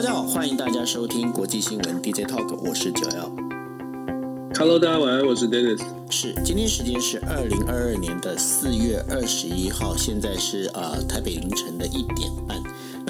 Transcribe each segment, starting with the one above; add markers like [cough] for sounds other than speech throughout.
大家好，欢迎大家收听国际新闻 DJ Talk，我是九幺。Hello，大家晚安，我是 Dennis。是，今天时间是二零二二年的四月二十一号，现在是呃台北凌晨的一点半。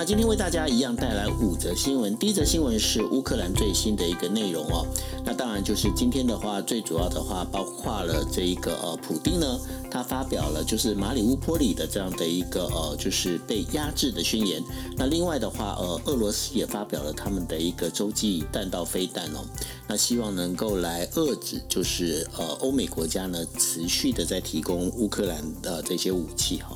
那今天为大家一样带来五则新闻。第一则新闻是乌克兰最新的一个内容哦。那当然就是今天的话，最主要的话包括了这一个呃，普丁呢，他发表了就是马里乌波里的这样的一个呃，就是被压制的宣言。那另外的话，呃，俄罗斯也发表了他们的一个洲际弹道飞弹哦。那希望能够来遏制，就是呃，欧美国家呢持续的在提供乌克兰的这些武器哈。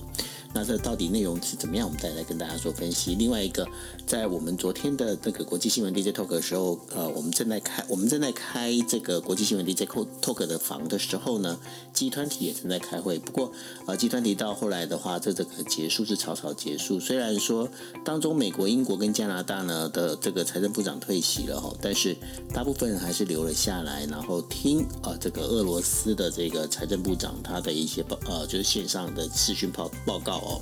那这到底内容是怎么样？我们再来跟大家做分析。另外一个，在我们昨天的这个国际新闻 DJ Talk 的时候，呃，我们正在开我们正在开这个国际新闻 DJ Talk 的房的时候呢，集团体也正在开会。不过，呃，集团体到后来的话，这这个结束是草草结束。虽然说当中美国、英国跟加拿大呢的这个财政部长退席了哈，但是大部分人还是留了下来，然后听啊、呃、这个俄罗斯的这个财政部长他的一些报呃就是线上的视讯报报告。哦，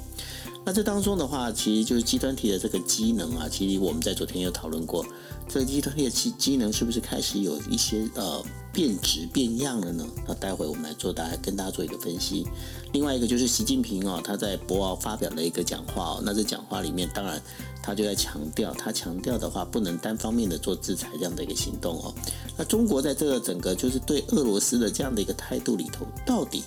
那这当中的话，其实就是集团体的这个机能啊，其实我们在昨天有讨论过，这个集团体的机机能是不是开始有一些呃变质变样了呢？那待会我们来做大家跟大家做一个分析。另外一个就是习近平哦，他在博鳌发表了一个讲话哦，那这讲话里面当然他就在强调，他强调的话不能单方面的做制裁这样的一个行动哦。那中国在这个整个就是对俄罗斯的这样的一个态度里头，到底？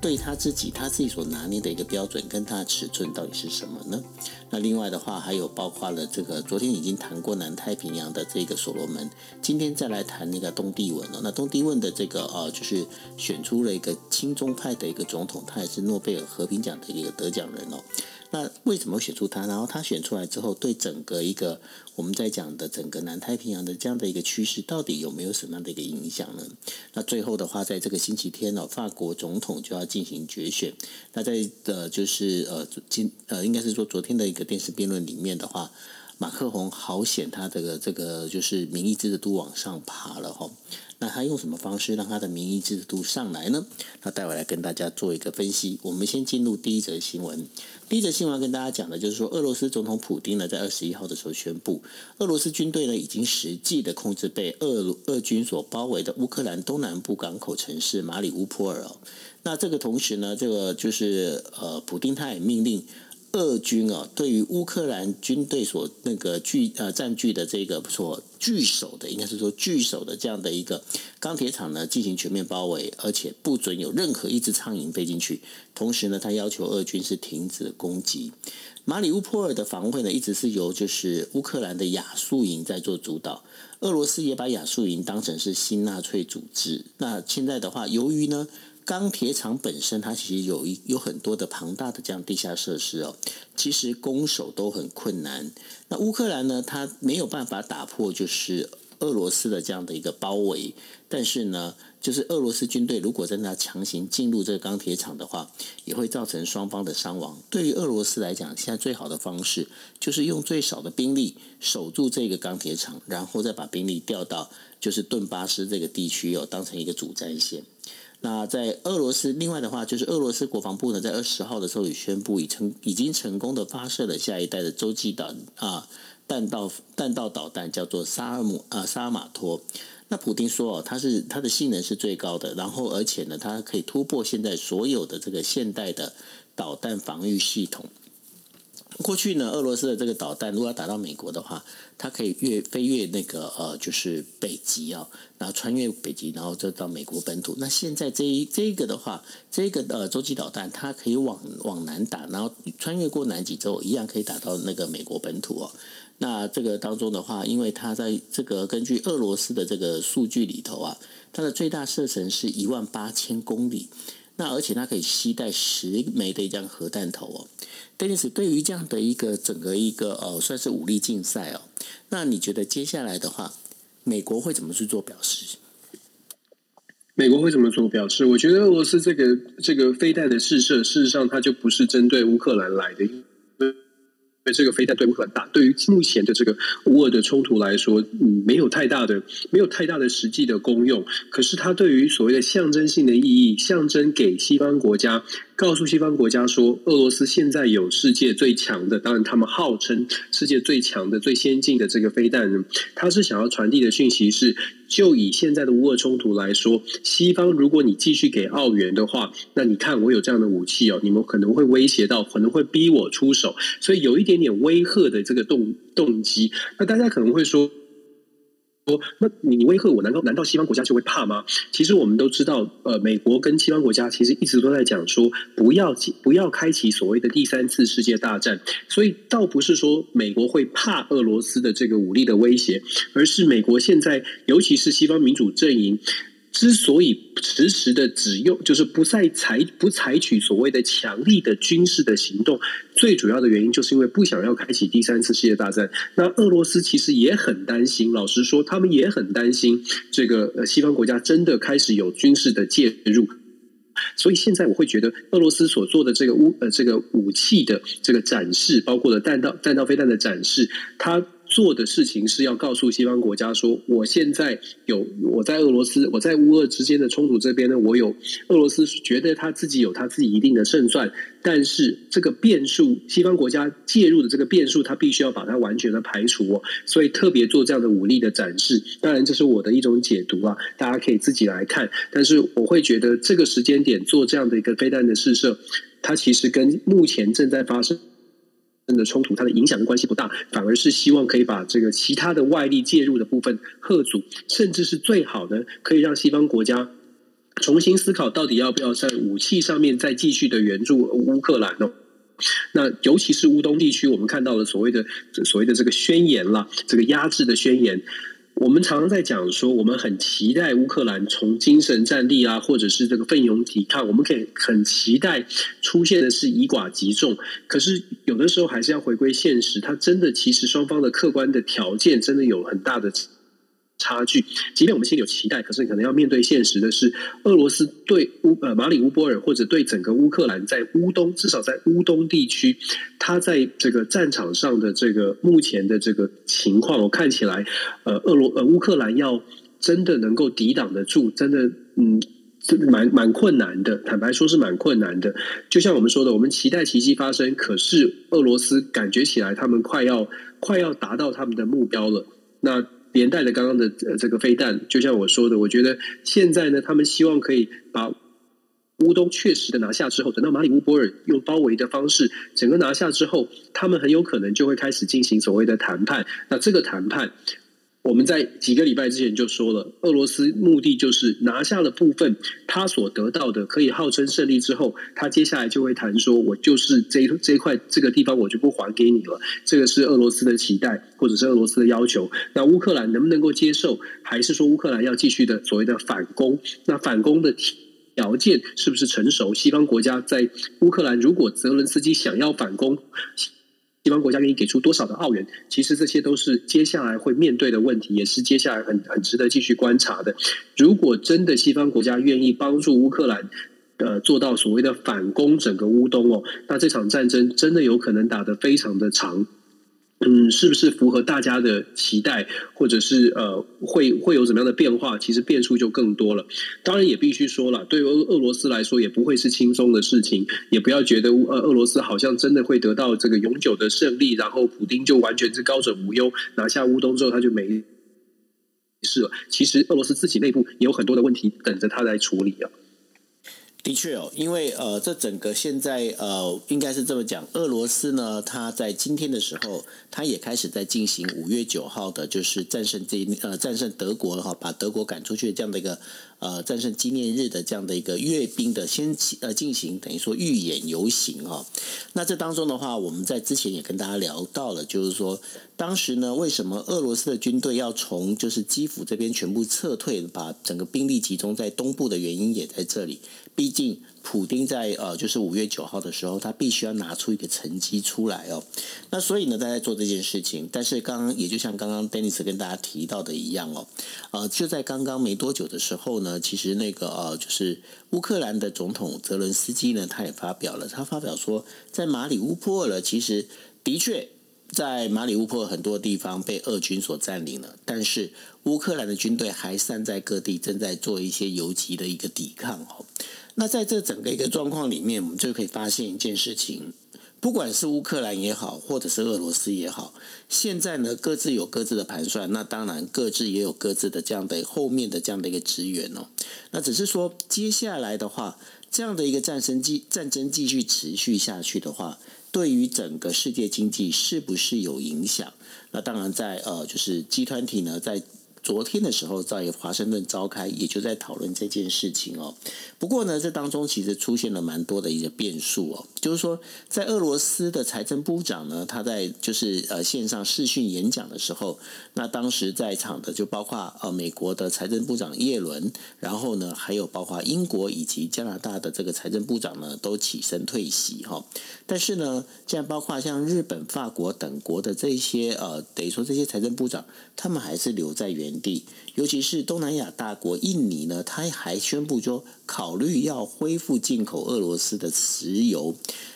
对他自己，他自己所拿捏的一个标准跟他的尺寸到底是什么呢？那另外的话，还有包括了这个昨天已经谈过南太平洋的这个所罗门，今天再来谈那个东帝汶哦。那东帝汶的这个呃，就是选出了一个亲中派的一个总统，他也是诺贝尔和平奖的一个得奖人哦。那为什么选出他？然后他选出来之后，对整个一个我们在讲的整个南太平洋的这样的一个趋势，到底有没有什么样的一个影响呢？那最后的话，在这个星期天呢、哦，法国总统就要进行决选。那在呃，就是呃，今呃，应该是说昨天的一个电视辩论里面的话，马克宏好险，他这个这个就是民意支持度往上爬了哈、那他用什么方式让他的民意支持度上来呢？那待会来跟大家做一个分析。我们先进入第一则新闻。第一则新闻要跟大家讲的就是说，俄罗斯总统普丁呢，在二十一号的时候宣布，俄罗斯军队呢已经实际的控制被俄俄军所包围的乌克兰东南部港口城市马里乌波尔。那这个同时呢，这个就是呃，普丁他也命令。俄军啊，对于乌克兰军队所那个据呃占据的这个所据守的，应该是说据守的这样的一个钢铁厂呢，进行全面包围，而且不准有任何一只苍蝇飞进去。同时呢，他要求俄军是停止攻击。马里乌波尔的防卫呢，一直是由就是乌克兰的亚速营在做主导，俄罗斯也把亚速营当成是新纳粹组织。那现在的话，由于呢。钢铁厂本身，它其实有一有很多的庞大的这样地下设施哦，其实攻守都很困难。那乌克兰呢，它没有办法打破就是俄罗斯的这样的一个包围，但是呢，就是俄罗斯军队如果真的要强行进入这个钢铁厂的话，也会造成双方的伤亡。对于俄罗斯来讲，现在最好的方式就是用最少的兵力守住这个钢铁厂，然后再把兵力调到就是顿巴斯这个地区哦，当成一个主战线。那在俄罗斯，另外的话，就是俄罗斯国防部呢，在二十号的时候也宣布，已成已经成功的发射了下一代的洲际导啊弹道弹道导弹，叫做萨尔姆啊萨尔马托。那普丁说哦，它是它的性能是最高的，然后而且呢，它可以突破现在所有的这个现代的导弹防御系统。过去呢，俄罗斯的这个导弹如果要打到美国的话，它可以越飞越那个呃，就是北极啊、哦，然后穿越北极，然后就到美国本土。那现在这一这个的话，这个呃洲际导弹它可以往往南打，然后穿越过南极之后，一样可以打到那个美国本土哦。那这个当中的话，因为它在这个根据俄罗斯的这个数据里头啊，它的最大射程是一万八千公里。那而且它可以携带十枚的一张核弹头哦。Dennis，对于这样的一个整个一个呃算是武力竞赛哦，那你觉得接下来的话，美国会怎么去做表示？美国会怎么做表示？我觉得俄罗斯这个这个飞弹的试射，事实上它就不是针对乌克兰来的，因为这个飞弹对乌克兰大，对于目前的这个乌俄的冲突来说，嗯，没有太大的没有太大的实际的功用。可是它对于所谓的象征性的意义，象征给西方国家告诉西方国家说，俄罗斯现在有世界最强的，当然他们号称世界最强的、最先进的这个飞弹呢，他是想要传递的讯息是。就以现在的乌俄冲突来说，西方如果你继续给澳元的话，那你看我有这样的武器哦，你们可能会威胁到，可能会逼我出手，所以有一点点威吓的这个动动机。那大家可能会说。说，那你你威吓我，难道难道西方国家就会怕吗？其实我们都知道，呃，美国跟西方国家其实一直都在讲说，不要不要开启所谓的第三次世界大战。所以倒不是说美国会怕俄罗斯的这个武力的威胁，而是美国现在，尤其是西方民主阵营。之所以迟迟的只用，就是不再采不采取所谓的强力的军事的行动，最主要的原因就是因为不想要开启第三次世界大战。那俄罗斯其实也很担心，老实说，他们也很担心这个呃西方国家真的开始有军事的介入。所以现在我会觉得，俄罗斯所做的这个武呃这个武器的这个展示，包括了弹道弹道飞弹的展示，它。做的事情是要告诉西方国家说，我现在有我在俄罗斯，我在乌俄之间的冲突这边呢，我有俄罗斯觉得他自己有他自己一定的胜算，但是这个变数，西方国家介入的这个变数，他必须要把它完全的排除哦，所以特别做这样的武力的展示。当然，这是我的一种解读啊，大家可以自己来看。但是我会觉得这个时间点做这样的一个飞弹的试射，它其实跟目前正在发生。的冲突，它的影响的关系不大，反而是希望可以把这个其他的外力介入的部分贺阻，甚至是最好的，可以让西方国家重新思考到底要不要在武器上面再继续的援助乌克兰哦。那尤其是乌东地区，我们看到了所谓的所谓的这个宣言了，这个压制的宣言。我们常常在讲说，我们很期待乌克兰从精神战力啊，或者是这个奋勇抵抗，我们可以很期待出现的是以寡击众。可是有的时候还是要回归现实，它真的其实双方的客观的条件真的有很大的。差距，即便我们心里有期待，可是可能要面对现实的是，俄罗斯对乌呃马里乌波尔或者对整个乌克兰在乌东，至少在乌东地区，他在这个战场上的这个目前的这个情况，我看起来，呃，俄罗呃乌克兰要真的能够抵挡得住，真的嗯，蛮蛮困难的。坦白说是蛮困难的。就像我们说的，我们期待奇迹发生，可是俄罗斯感觉起来他们快要快要达到他们的目标了。那连带的刚刚的这个飞弹，就像我说的，我觉得现在呢，他们希望可以把乌东确实的拿下之后，等到马里乌波尔用包围的方式整个拿下之后，他们很有可能就会开始进行所谓的谈判。那这个谈判。我们在几个礼拜之前就说了，俄罗斯目的就是拿下了部分他所得到的可以号称胜利之后，他接下来就会谈说，我就是这这块这个地方我就不还给你了。这个是俄罗斯的期待，或者是俄罗斯的要求。那乌克兰能不能够接受？还是说乌克兰要继续的所谓的反攻？那反攻的条件是不是成熟？西方国家在乌克兰，如果泽伦斯基想要反攻？西方国家愿意给出多少的澳元？其实这些都是接下来会面对的问题，也是接下来很很值得继续观察的。如果真的西方国家愿意帮助乌克兰，呃，做到所谓的反攻整个乌东哦，那这场战争真的有可能打得非常的长。嗯，是不是符合大家的期待，或者是呃，会会有怎么样的变化？其实变数就更多了。当然也必须说了，对于俄俄罗斯来说，也不会是轻松的事情。也不要觉得俄俄罗斯好像真的会得到这个永久的胜利，然后普丁就完全是高枕无忧，拿下乌东之后他就没事了。其实俄罗斯自己内部也有很多的问题等着他来处理啊。的确哦，因为呃，这整个现在呃，应该是这么讲，俄罗斯呢，它在今天的时候，它也开始在进行五月九号的，就是战胜这呃战胜德国哈，把德国赶出去这样的一个。呃，战胜纪念日的这样的一个阅兵的先呃进行，等于说预演游行哈。那这当中的话，我们在之前也跟大家聊到了，就是说当时呢，为什么俄罗斯的军队要从就是基辅这边全部撤退，把整个兵力集中在东部的原因也在这里。毕竟。普丁在呃，就是五月九号的时候，他必须要拿出一个成绩出来哦。那所以呢，他在做这件事情。但是刚刚也就像刚刚 Dennis 跟大家提到的一样哦，呃，就在刚刚没多久的时候呢，其实那个呃，就是乌克兰的总统泽伦斯基呢，他也发表了，他发表说，在马里乌波尔其实的确在马里乌波尔很多地方被俄军所占领了，但是乌克兰的军队还散在各地，正在做一些游击的一个抵抗哦。那在这整个一个状况里面，我们就可以发现一件事情。不管是乌克兰也好，或者是俄罗斯也好，现在呢各自有各自的盘算，那当然各自也有各自的这样的后面的这样的一个支援哦。那只是说接下来的话，这样的一个战争继战争继续持续下去的话，对于整个世界经济是不是有影响？那当然在呃，就是集团体呢在。昨天的时候在华盛顿召开，也就在讨论这件事情哦。不过呢，这当中其实出现了蛮多的一个变数哦。就是说，在俄罗斯的财政部长呢，他在就是呃线上视讯演讲的时候，那当时在场的就包括呃美国的财政部长耶伦，然后呢还有包括英国以及加拿大的这个财政部长呢都起身退席哈。但是呢，这样包括像日本、法国等国的这些呃等于说这些财政部长，他们还是留在原。地，尤其是东南亚大国印尼呢，他还宣布说考虑要恢复进口俄罗斯的石油，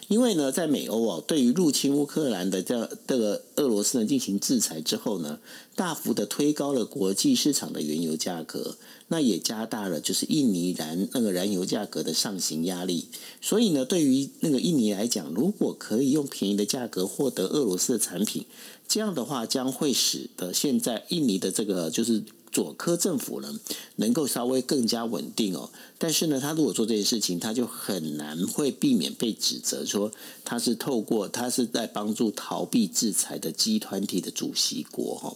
因为呢，在美欧啊，对于入侵乌克兰的这这个俄罗斯呢进行制裁之后呢，大幅的推高了国际市场的原油价格，那也加大了就是印尼燃那个燃油价格的上行压力，所以呢，对于那个印尼来讲，如果可以用便宜的价格获得俄罗斯的产品。这样的话将会使得现在印尼的这个就是佐科政府呢，能够稍微更加稳定哦。但是呢，他如果做这件事情，他就很难会避免被指责说他是透过他是在帮助逃避制裁的集团体的主席国哈。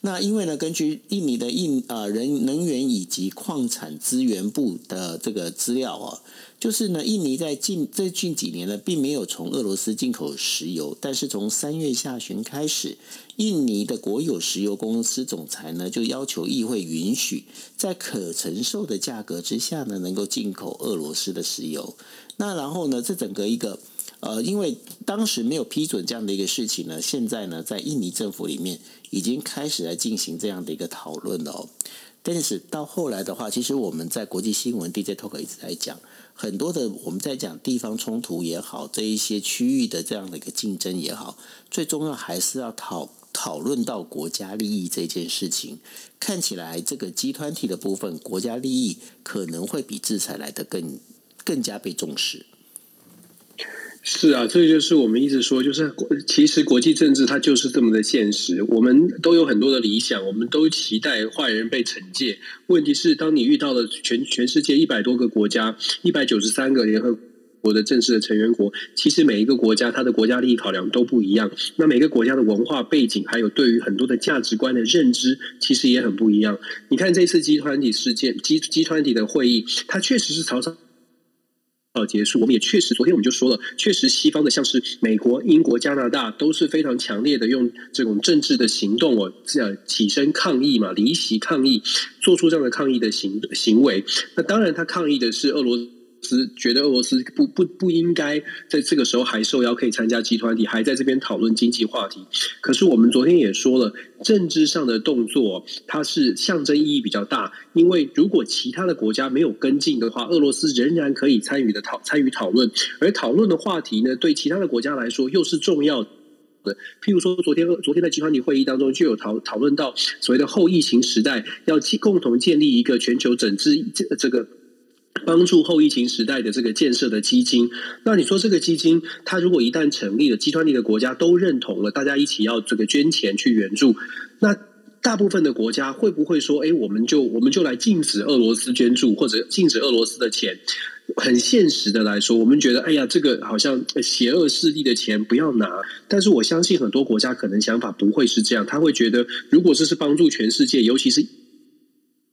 那因为呢，根据印尼的印啊人能源以及矿产资源部的这个资料啊，就是呢，印尼在近最近几年呢，并没有从俄罗斯进口石油，但是从三月下旬开始，印尼的国有石油公司总裁呢，就要求议会允许在可承受的价格之下呢，能够进口俄罗斯的石油。那然后呢，这整个一个。呃，因为当时没有批准这样的一个事情呢，现在呢，在印尼政府里面已经开始来进行这样的一个讨论了哦。但是到后来的话，其实我们在国际新闻 DJ Talk 一直在讲很多的，我们在讲地方冲突也好，这一些区域的这样的一个竞争也好，最重要还是要讨讨论到国家利益这件事情。看起来这个集团体的部分，国家利益可能会比制裁来的更更加被重视。是啊，这就是我们一直说，就是其实国际政治它就是这么的现实。我们都有很多的理想，我们都期待坏人被惩戒。问题是，当你遇到了全全世界一百多个国家、一百九十三个联合国的正式的成员国，其实每一个国家它的国家利益考量都不一样。那每个国家的文化背景，还有对于很多的价值观的认知，其实也很不一样。你看这次集团体事件、集集团体的会议，它确实是朝着。到结束，我们也确实，昨天我们就说了，确实西方的像是美国、英国、加拿大都是非常强烈的用这种政治的行动哦，这样起身抗议嘛，离席抗议，做出这样的抗议的行行为。那当然，他抗议的是俄罗斯。是觉得俄罗斯不不不应该在这个时候还受邀可以参加集团体，还在这边讨论经济话题。可是我们昨天也说了，政治上的动作它是象征意义比较大，因为如果其他的国家没有跟进的话，俄罗斯仍然可以参与的讨参与讨论，而讨论的话题呢，对其他的国家来说又是重要的。譬如说，昨天昨天在集团体会议当中就有讨讨论到所谓的后疫情时代要共同建立一个全球整治这这个。帮助后疫情时代的这个建设的基金，那你说这个基金，它如果一旦成立了，集团里的国家都认同了，大家一起要这个捐钱去援助，那大部分的国家会不会说，哎，我们就我们就来禁止俄罗斯捐助，或者禁止俄罗斯的钱？很现实的来说，我们觉得，哎呀，这个好像邪恶势力的钱不要拿。但是我相信很多国家可能想法不会是这样，他会觉得，如果这是帮助全世界，尤其是。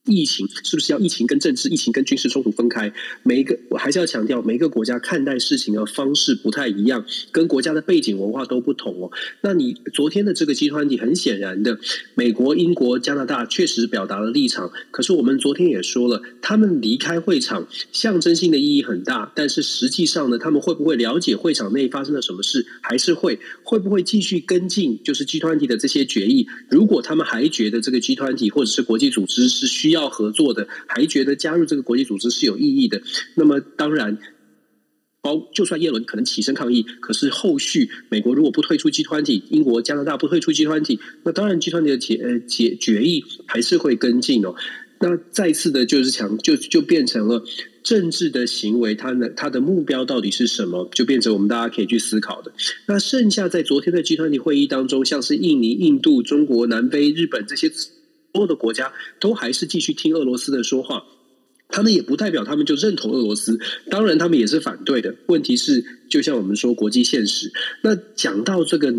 疫情是不是要疫情跟政治、疫情跟军事冲突分开？每一个我还是要强调，每一个国家看待事情的方式不太一样，跟国家的背景文化都不同哦。那你昨天的这个集团体，很显然的，美国、英国、加拿大确实表达了立场。可是我们昨天也说了，他们离开会场，象征性的意义很大。但是实际上呢，他们会不会了解会场内发生了什么事？还是会会不会继续跟进？就是集团体的这些决议？如果他们还觉得这个集团体或者是国际组织是需要。要合作的，还觉得加入这个国际组织是有意义的。那么，当然，包就算耶伦可能起身抗议，可是后续美国如果不退出集团体，英国、加拿大不退出集团体，那当然集团体的决呃决决议还是会跟进哦。那再次的就是强，就就变成了政治的行为，它的它的目标到底是什么？就变成我们大家可以去思考的。那剩下在昨天的集团体会议当中，像是印尼、印度、中国、南非、日本这些有的国家，都还是继续听俄罗斯的说话。他们也不代表他们就认同俄罗斯，当然他们也是反对的。问题是，就像我们说国际现实，那讲到这个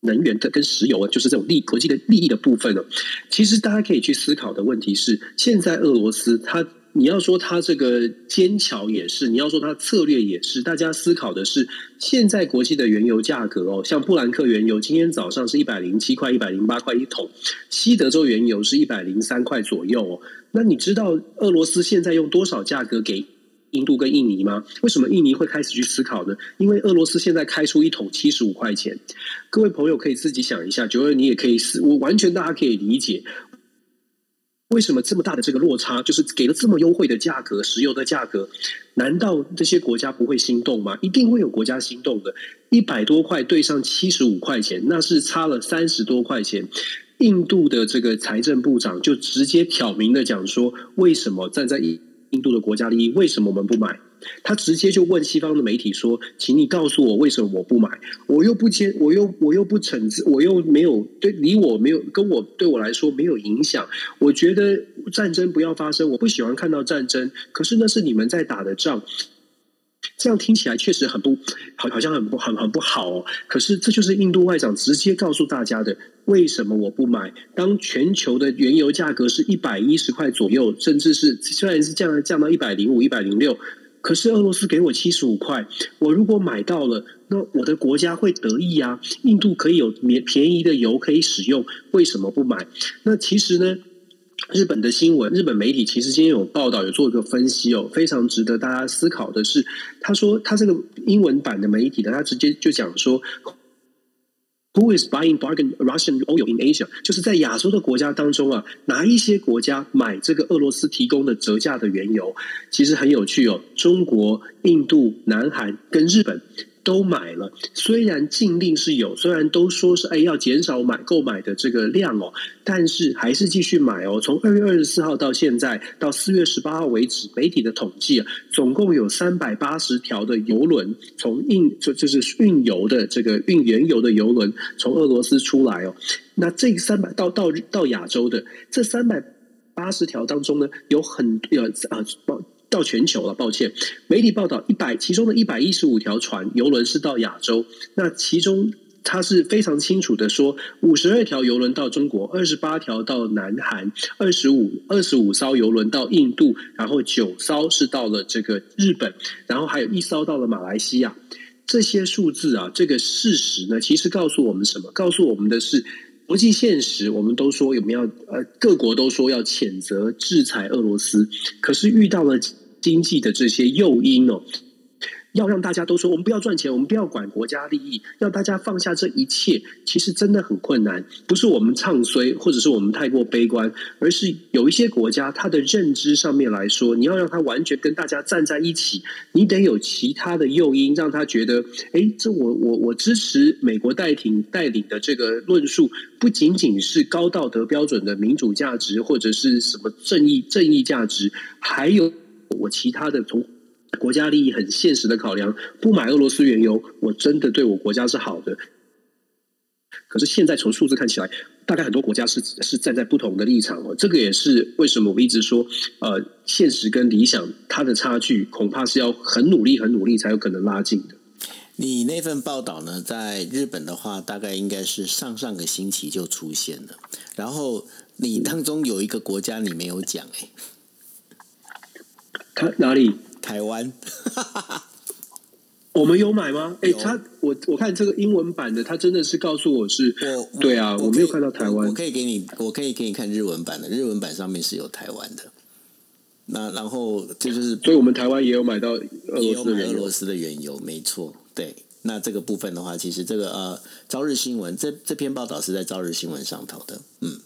能源的跟石油啊，就是这种利国际的利益的部分呢，其实大家可以去思考的问题是，现在俄罗斯它。你要说它这个坚巧也是，你要说它策略也是，大家思考的是现在国际的原油价格哦，像布兰克原油今天早上是一百零七块、一百零八块一桶，西德州原油是一百零三块左右哦。那你知道俄罗斯现在用多少价格给印度跟印尼吗？为什么印尼会开始去思考呢？因为俄罗斯现在开出一桶七十五块钱，各位朋友可以自己想一下，九二你也可以思，我完全大家可以理解。为什么这么大的这个落差，就是给了这么优惠的价格，石油的价格，难道这些国家不会心动吗？一定会有国家心动的。一百多块对上七十五块钱，那是差了三十多块钱。印度的这个财政部长就直接挑明的讲说，为什么站在一印度的国家利益，为什么我们不买？他直接就问西方的媒体说：“请你告诉我为什么我不买？我又不接，我又我又不惩治，我又没有对离我没有跟我对我来说没有影响。我觉得战争不要发生，我不喜欢看到战争。可是那是你们在打的仗，这样听起来确实很不好，好像很不很很不好哦。可是这就是印度外长直接告诉大家的：为什么我不买？当全球的原油价格是一百一十块左右，甚至是虽然是降降到一百零五、一百零六。”可是俄罗斯给我七十五块，我如果买到了，那我的国家会得意啊！印度可以有免便宜的油可以使用，为什么不买？那其实呢，日本的新闻，日本媒体其实今天有报道，有做一个分析哦，非常值得大家思考的是，他说他这个英文版的媒体呢，他直接就讲说。Who is buying bargain Russian oil in Asia？就是在亚洲的国家当中啊，哪一些国家买这个俄罗斯提供的折价的原油？其实很有趣哦，中国、印度、南韩跟日本。都买了，虽然禁令是有，虽然都说是哎要减少买购买的这个量哦，但是还是继续买哦。从二月二十四号到现在，到四月十八号为止，媒体的统计啊，总共有三百八十条的油轮从运就就是运油的这个运原油的油轮从俄罗斯出来哦。那这三百到到到亚洲的这三百八十条当中呢，有很有啊包。到全球了，抱歉。媒体报道，一百其中的一百一十五条船游轮是到亚洲，那其中它是非常清楚的说，五十二条游轮到中国，二十八条到南韩，二十五二十五艘游轮到印度，然后九艘是到了这个日本，然后还有一艘到了马来西亚。这些数字啊，这个事实呢，其实告诉我们什么？告诉我们的是国际现实。我们都说有没有呃，各国都说要谴责制裁俄罗斯，可是遇到了。经济的这些诱因哦，要让大家都说我们不要赚钱，我们不要管国家利益，要大家放下这一切，其实真的很困难。不是我们唱衰，或者是我们太过悲观，而是有一些国家，它的认知上面来说，你要让他完全跟大家站在一起，你得有其他的诱因，让他觉得，哎，这我我我支持美国代挺带领的这个论述，不仅仅是高道德标准的民主价值，或者是什么正义正义价值，还有。我其他的从国家利益很现实的考量，不买俄罗斯原油，我真的对我国家是好的。可是现在从数字看起来，大概很多国家是是站在不同的立场哦。这个也是为什么我一直说，呃，现实跟理想它的差距，恐怕是要很努力、很努力才有可能拉近的。你那份报道呢，在日本的话，大概应该是上上个星期就出现了。然后你当中有一个国家你没有讲哎。他哪里？台湾，[laughs] 我们有买吗？哎，他我我看这个英文版的，他真的是告诉我是，对啊，我没有看到台湾。我可以给你，我可以给你看日文版的，日文版上面是有台湾的。那然后这就是，所以我们台湾也有买到俄罗斯俄罗斯的原油，没错。对，那这个部分的话，其实这个呃，朝日新闻这这篇报道是在朝日新闻上头的。嗯，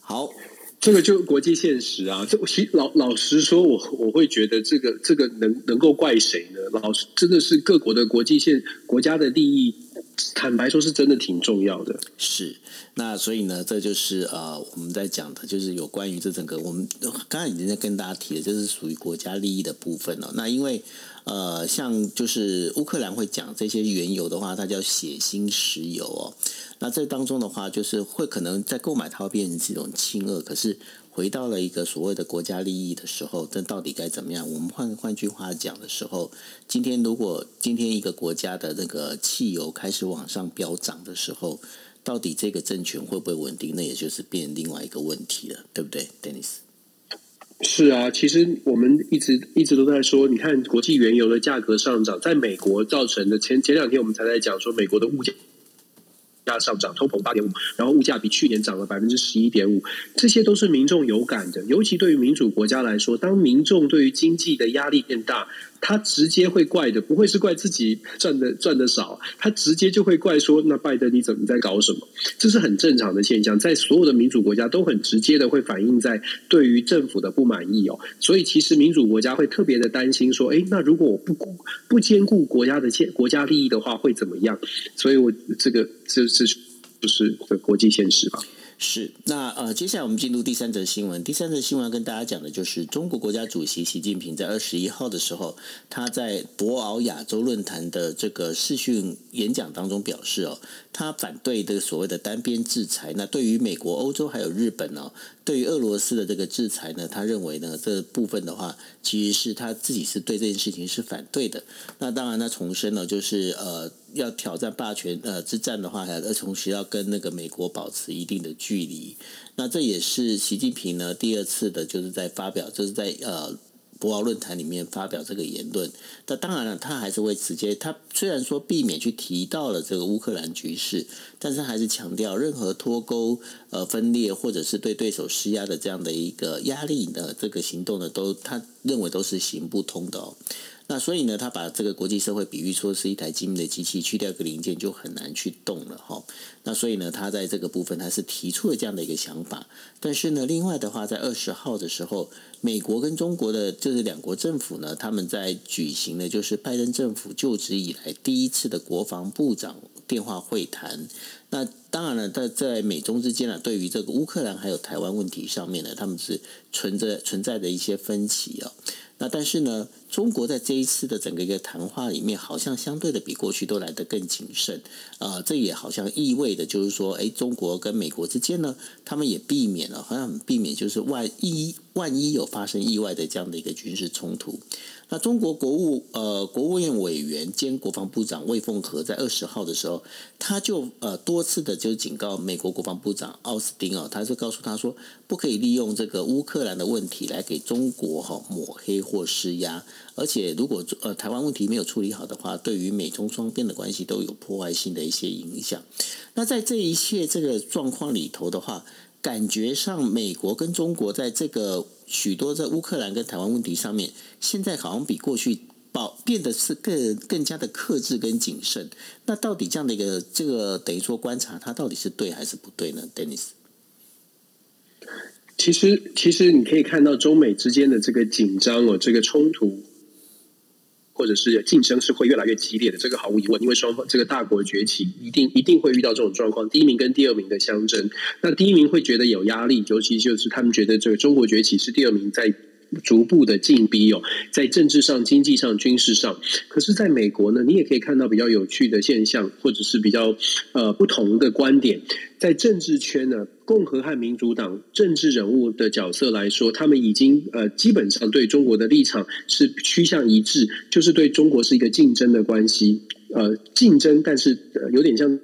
好。这个就国际现实啊。这其老老实说，我我会觉得这个这个能能够怪谁呢？老实真的是各国的国际现国家的利益，坦白说是真的挺重要的。是。那所以呢，这就是呃我们在讲的，就是有关于这整个我们刚才已经在跟大家提的，就是属于国家利益的部分了。那因为呃像就是乌克兰会讲这些原油的话，它叫血腥石油哦。那这当中的话，就是会可能在购买它会变成这种轻恶，可是回到了一个所谓的国家利益的时候，这到底该怎么样？我们换换句话讲的时候，今天如果今天一个国家的那个汽油开始往上飙涨的时候，到底这个政权会不会稳定？那也就是变另外一个问题了，对不对，Dennis？是啊，其实我们一直一直都在说，你看国际原油的价格上涨，在美国造成的前前两天我们才在讲说，美国的物价。价上涨，通膨八点五，然后物价比去年涨了百分之十一点五，这些都是民众有感的。尤其对于民主国家来说，当民众对于经济的压力变大，他直接会怪的，不会是怪自己赚的赚的少，他直接就会怪说：“那拜登你怎么在搞什么？”这是很正常的现象，在所有的民主国家都很直接的会反映在对于政府的不满意哦。所以其实民主国家会特别的担心说：“哎，那如果我不顾不兼顾国家的建国家利益的话，会怎么样？”所以我这个这。是就是的国际现实吧。是，那呃，接下来我们进入第三则新闻。第三则新闻要跟大家讲的就是中国国家主席习近平在二十一号的时候，他在博鳌亚洲论坛的这个视讯演讲当中表示哦，他反对这个所谓的单边制裁。那对于美国、欧洲还有日本呢，对于俄罗斯的这个制裁呢，他认为呢这部分的话，其实是他自己是对这件事情是反对的。那当然，呢重申了就是呃。要挑战霸权呃之战的话，还要同时要跟那个美国保持一定的距离。那这也是习近平呢第二次的，就是在发表，就是在呃博鳌论坛里面发表这个言论。那当然了，他还是会直接，他虽然说避免去提到了这个乌克兰局势，但是还是强调任何脱钩、呃分裂或者是对对手施压的这样的一个压力的，这个行动呢，都他认为都是行不通的哦。那所以呢，他把这个国际社会比喻说是一台精密的机器，去掉一个零件就很难去动了哈。那所以呢，他在这个部分他是提出了这样的一个想法。但是呢，另外的话，在二十号的时候，美国跟中国的就是两国政府呢，他们在举行的就是拜登政府就职以来第一次的国防部长电话会谈。那当然了，在在美中之间呢，对于这个乌克兰还有台湾问题上面呢，他们是存在存在的一些分歧啊。那但是呢，中国在这一次的整个一个谈话里面，好像相对的比过去都来得更谨慎啊。这也好像意味的就是说，哎，中国跟美国之间呢，他们也避免了，好像避免就是万一万一有发生意外的这样的一个军事冲突。那中国国务呃国务院委员兼国防部长魏凤和在二十号的时候，他就呃多次的就警告美国国防部长奥斯汀啊，他就告诉他说，不可以利用这个乌克兰的问题来给中国哈抹黑或施压，而且如果呃台湾问题没有处理好的话，对于美中双边的关系都有破坏性的一些影响。那在这一切这个状况里头的话，感觉上美国跟中国在这个。许多在乌克兰跟台湾问题上面，现在好像比过去保变得是更更加的克制跟谨慎。那到底这样的一个这个等于说观察，它到底是对还是不对呢？Dennis，其实其实你可以看到中美之间的这个紧张哦，这个冲突。或者是竞争是会越来越激烈的，这个毫无疑问，因为双方这个大国崛起，一定一定会遇到这种状况。第一名跟第二名的相争，那第一名会觉得有压力，尤其就是他们觉得这个中国崛起是第二名在逐步的进逼哦，在政治上、经济上、军事上。可是，在美国呢，你也可以看到比较有趣的现象，或者是比较呃不同的观点。在政治圈呢，共和和民主党政治人物的角色来说，他们已经呃基本上对中国的立场是趋向一致，就是对中国是一个竞争的关系，呃，竞争，但是呃有点像，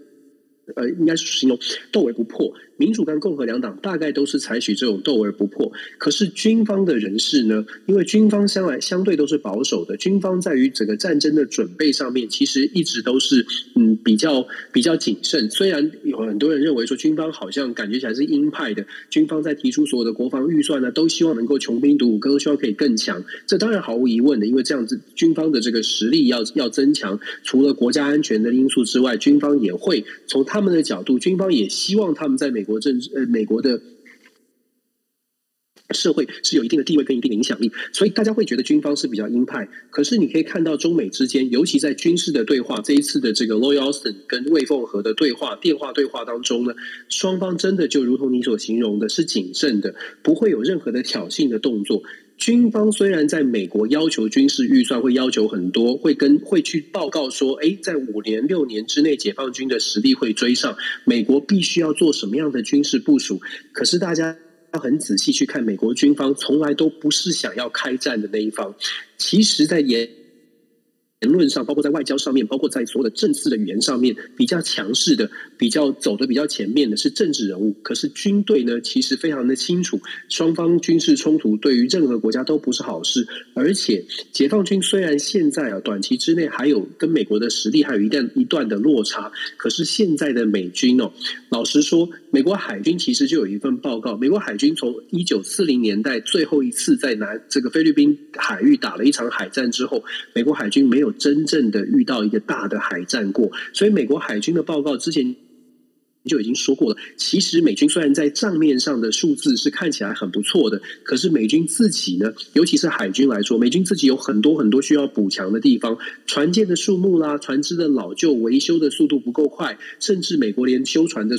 呃，应该是形容斗而不破。民主跟共和两党大概都是采取这种斗而不破，可是军方的人士呢？因为军方相来相对都是保守的，军方在于整个战争的准备上面，其实一直都是嗯比较比较谨慎。虽然有很多人认为说军方好像感觉起来是鹰派的，军方在提出所有的国防预算呢，都希望能够穷兵黩武，都希望可以更强。这当然毫无疑问的，因为这样子军方的这个实力要要增强，除了国家安全的因素之外，军方也会从他们的角度，军方也希望他们在美美。国政治呃，美国的社会是有一定的地位跟一定的影响力，所以大家会觉得军方是比较鹰派。可是你可以看到中美之间，尤其在军事的对话，这一次的这个 Loy Austin 跟魏凤和的对话电话对话当中呢，双方真的就如同你所形容的，是谨慎的，不会有任何的挑衅的动作。军方虽然在美国要求军事预算会要求很多，会跟会去报告说，哎，在五年六年之内，解放军的实力会追上美国，必须要做什么样的军事部署？可是大家。要很仔细去看，美国军方从来都不是想要开战的那一方。其实，在研言论上，包括在外交上面，包括在所有的政治的语言上面，比较强势的、比较走的比较前面的是政治人物。可是军队呢，其实非常的清楚，双方军事冲突对于任何国家都不是好事。而且，解放军虽然现在啊，短期之内还有跟美国的实力还有一段一段的落差，可是现在的美军哦，老实说。美国海军其实就有一份报告。美国海军从一九四零年代最后一次在南这个菲律宾海域打了一场海战之后，美国海军没有真正的遇到一个大的海战过。所以，美国海军的报告之前就已经说过了。其实，美军虽然在账面上的数字是看起来很不错的，可是美军自己呢，尤其是海军来说，美军自己有很多很多需要补强的地方，船舰的数目啦，船只的老旧维修的速度不够快，甚至美国连修船的。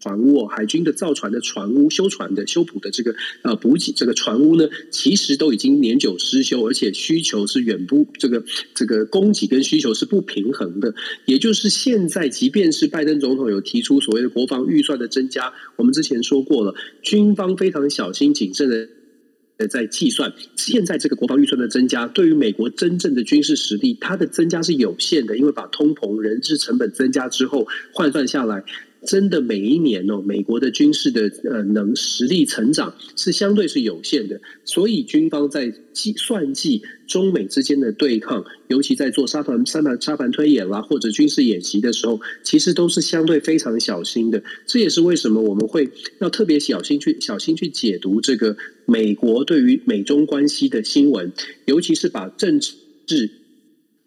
船坞，海军的造船的船坞、修船的修补的这个呃补给这个船坞呢，其实都已经年久失修，而且需求是远不这个这个供给跟需求是不平衡的。也就是现在，即便是拜登总统有提出所谓的国防预算的增加，我们之前说过了，军方非常小心谨慎的在计算，现在这个国防预算的增加，对于美国真正的军事实力，它的增加是有限的，因为把通膨、人质成本增加之后换算下来。真的每一年哦，美国的军事的呃能实力成长是相对是有限的，所以军方在计算计中美之间的对抗，尤其在做沙盘沙盘沙盘推演啦，或者军事演习的时候，其实都是相对非常小心的。这也是为什么我们会要特别小心去小心去解读这个美国对于美中关系的新闻，尤其是把政治。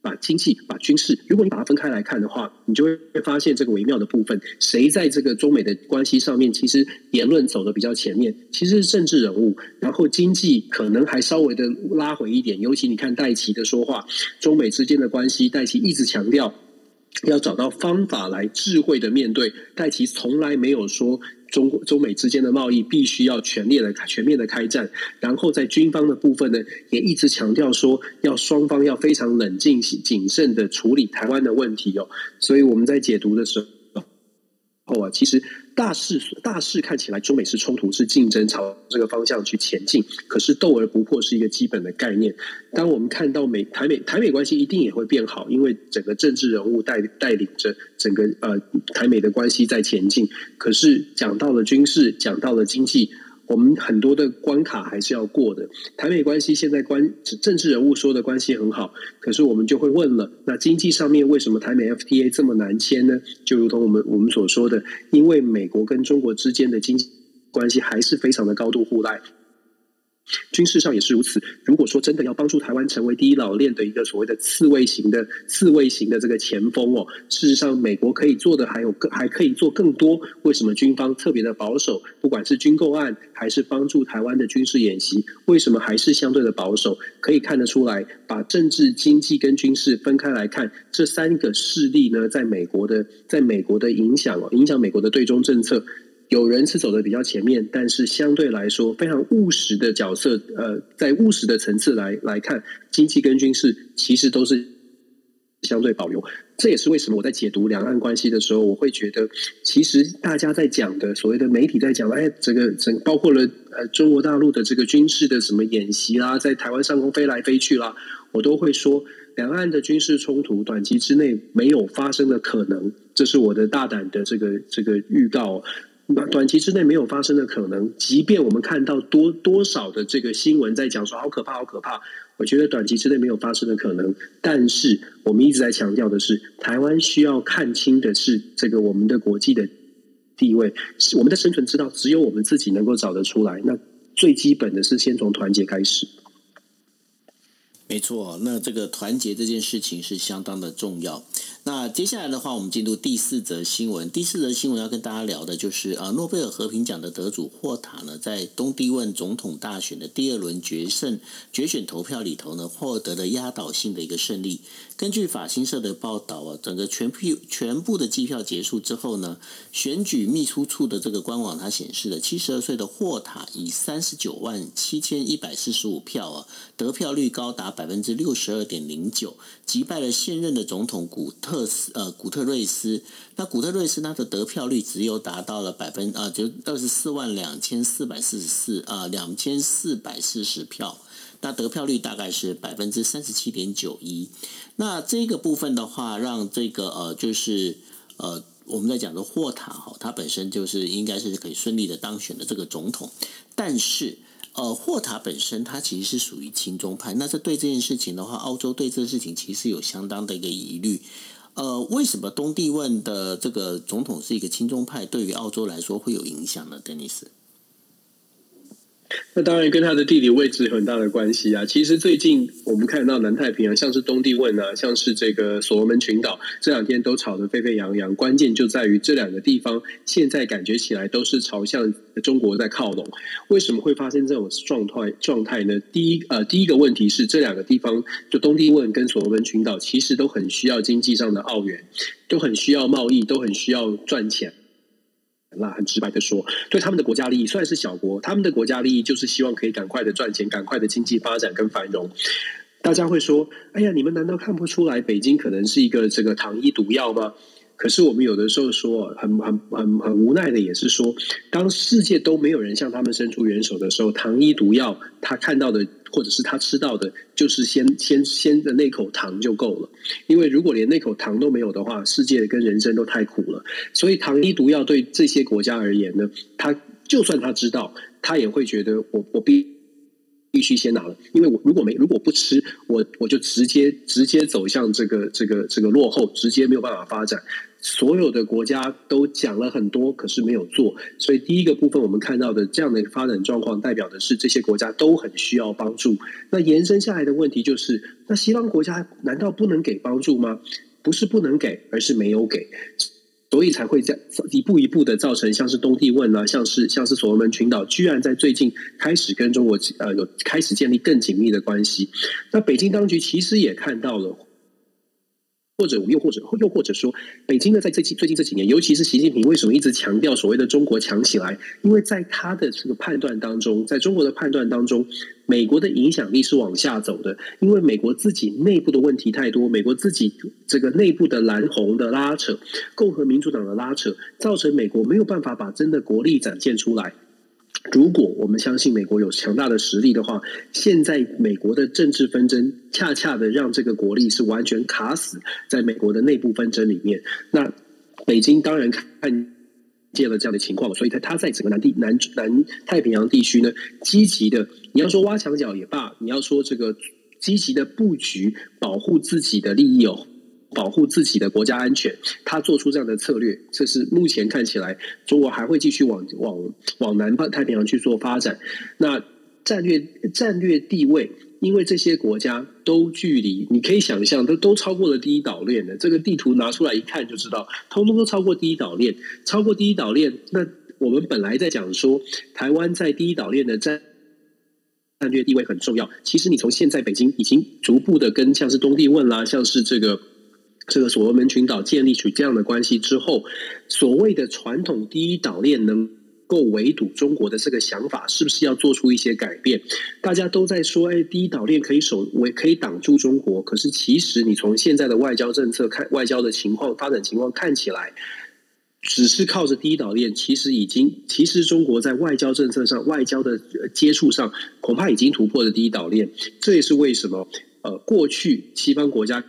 把经济、把军事，如果你把它分开来看的话，你就会发现这个微妙的部分。谁在这个中美的关系上面，其实言论走的比较前面，其实是政治人物。然后经济可能还稍微的拉回一点，尤其你看戴奇的说话，中美之间的关系，戴奇一直强调要找到方法来智慧的面对。戴奇从来没有说。中国中美之间的贸易必须要全面的全面的开战，然后在军方的部分呢，也一直强调说要双方要非常冷静谨慎的处理台湾的问题哦。所以我们在解读的时候。哦啊，其实大势大势看起来，中美是冲突，是竞争，朝这个方向去前进。可是斗而不破是一个基本的概念。当我们看到美台美台美关系一定也会变好，因为整个政治人物带带领着整个呃台美的关系在前进。可是讲到了军事，讲到了经济。我们很多的关卡还是要过的。台美关系现在关政治人物说的关系很好，可是我们就会问了：那经济上面为什么台美 FTA 这么难签呢？就如同我们我们所说的，因为美国跟中国之间的经济关系还是非常的高度互赖。军事上也是如此。如果说真的要帮助台湾成为第一老练的一个所谓的刺猬型的刺猬型的这个前锋哦，事实上美国可以做的还有更还可以做更多。为什么军方特别的保守？不管是军购案还是帮助台湾的军事演习，为什么还是相对的保守？可以看得出来，把政治、经济跟军事分开来看，这三个势力呢，在美国的在美国的影响哦，影响美国的对中政策。有人是走的比较前面，但是相对来说非常务实的角色，呃，在务实的层次来来看，经济跟军事其实都是相对保留。这也是为什么我在解读两岸关系的时候，我会觉得，其实大家在讲的所谓的媒体在讲，哎，这个整包括了呃中国大陆的这个军事的什么演习啦，在台湾上空飞来飞去啦，我都会说，两岸的军事冲突短期之内没有发生的可能，这是我的大胆的这个这个预告。短期之内没有发生的可能，即便我们看到多多少的这个新闻在讲说好可怕，好可怕，我觉得短期之内没有发生的可能。但是我们一直在强调的是，台湾需要看清的是这个我们的国际的地位，我们的生存之道只有我们自己能够找得出来。那最基本的是先从团结开始。没错，那这个团结这件事情是相当的重要。那接下来的话，我们进入第四则新闻。第四则新闻要跟大家聊的就是啊，诺贝尔和平奖的得主霍塔呢，在东帝汶总统大选的第二轮决胜决选投票里头呢，获得了压倒性的一个胜利。根据法新社的报道啊，整个全票全部的计票结束之后呢，选举秘书处的这个官网它显示了七十二岁的霍塔以三十九万七千一百四十五票啊，得票率高达百分之六十二点零九，击败了现任的总统古特。特斯呃古特瑞斯，那古特瑞斯他的得票率只有达到了百分啊，就二十四万两千四百四十四啊两千四百四十票，那得票率大概是百分之三十七点九一。那这个部分的话，让这个呃就是呃我们在讲的霍塔哈，他本身就是应该是可以顺利的当选的这个总统，但是呃霍塔本身他其实是属于亲中派，那这对这件事情的话，澳洲对这个事情其实有相当的一个疑虑。呃，为什么东帝汶的这个总统是一个亲中派，对于澳洲来说会有影响呢？丹尼斯。那当然跟它的地理位置有很大的关系啊。其实最近我们看到南太平洋，像是东帝汶啊，像是这个所罗门群岛，这两天都吵得沸沸扬扬。关键就在于这两个地方现在感觉起来都是朝向中国在靠拢。为什么会发生这种状态状态呢？第一呃，第一个问题是这两个地方，就东帝汶跟所罗门群岛，其实都很需要经济上的澳元，都很需要贸易，都很需要赚钱。那很直白的说，对他们的国家利益，虽然是小国，他们的国家利益就是希望可以赶快的赚钱，赶快的经济发展跟繁荣。大家会说：“哎呀，你们难道看不出来北京可能是一个这个糖衣毒药吗？”可是我们有的时候说，很很很很无奈的，也是说，当世界都没有人向他们伸出援手的时候，糖衣毒药，他看到的或者是他吃到的，就是先先先的那口糖就够了。因为如果连那口糖都没有的话，世界跟人生都太苦了。所以糖衣毒药对这些国家而言呢，他就算他知道，他也会觉得我我必。必须先拿了，因为我如果没如果不吃，我我就直接直接走向这个这个这个落后，直接没有办法发展。所有的国家都讲了很多，可是没有做。所以第一个部分我们看到的这样的发展状况，代表的是这些国家都很需要帮助。那延伸下来的问题就是，那西方国家难道不能给帮助吗？不是不能给，而是没有给。所以才会在一步一步的造成，像是东帝汶啊，像是像是所罗门群岛，居然在最近开始跟中国呃有开始建立更紧密的关系。那北京当局其实也看到了。或者又或者又或者说，北京呢，在这近最近这几年，尤其是习近平为什么一直强调所谓的中国强起来？因为在他的这个判断当中，在中国的判断当中，美国的影响力是往下走的，因为美国自己内部的问题太多，美国自己这个内部的蓝红的拉扯，共和民主党的拉扯，造成美国没有办法把真的国力展现出来。如果我们相信美国有强大的实力的话，现在美国的政治纷争恰恰的让这个国力是完全卡死在美国的内部纷争里面。那北京当然看见了这样的情况，所以他他在整个南地南南太平洋地区呢，积极的，你要说挖墙脚也罢，你要说这个积极的布局，保护自己的利益哦。保护自己的国家安全，他做出这样的策略，这是目前看起来中国还会继续往往往南太平洋去做发展。那战略战略地位，因为这些国家都距离，你可以想象，都都超过了第一岛链的。这个地图拿出来一看就知道，通通都超过第一岛链，超过第一岛链。那我们本来在讲说，台湾在第一岛链的战战略地位很重要。其实你从现在北京已经逐步的跟像是东帝汶啦，像是这个。这个所罗门群岛建立起这样的关系之后，所谓的传统第一岛链能够围堵中国的这个想法，是不是要做出一些改变？大家都在说，哎，第一岛链可以守，围可以挡住中国。可是其实你从现在的外交政策看，外交的情况发展情况看起来，只是靠着第一岛链，其实已经，其实中国在外交政策上、外交的接触上，恐怕已经突破了第一岛链。这也是为什么，呃，过去西方国家。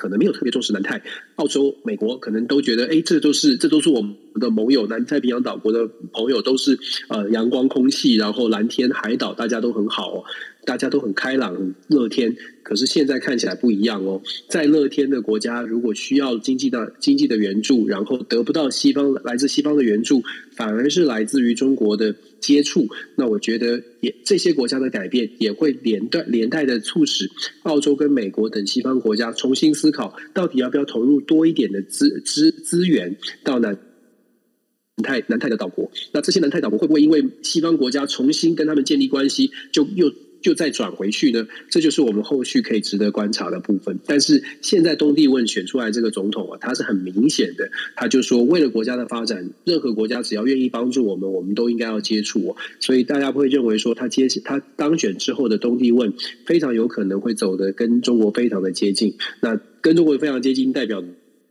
可能没有特别重视南太，澳洲、美国可能都觉得，哎，这都是这都是我们的盟友，南太平洋岛国的朋友都是呃阳光空气，然后蓝天海岛，大家都很好。大家都很开朗、很乐天。可是现在看起来不一样哦，在乐天的国家，如果需要经济的经济的援助，然后得不到西方来自西方的援助，反而是来自于中国的接触。那我觉得也这些国家的改变也会连带连带的促使澳洲跟美国等西方国家重新思考，到底要不要投入多一点的资资资源到南南太南太的岛国。那这些南太岛国会不会因为西方国家重新跟他们建立关系，就又？就再转回去呢？这就是我们后续可以值得观察的部分。但是现在东帝汶选出来这个总统啊，他是很明显的，他就说为了国家的发展，任何国家只要愿意帮助我们，我们都应该要接触。所以大家会认为说，他接他当选之后的东帝汶非常有可能会走的跟中国非常的接近。那跟中国非常接近，代表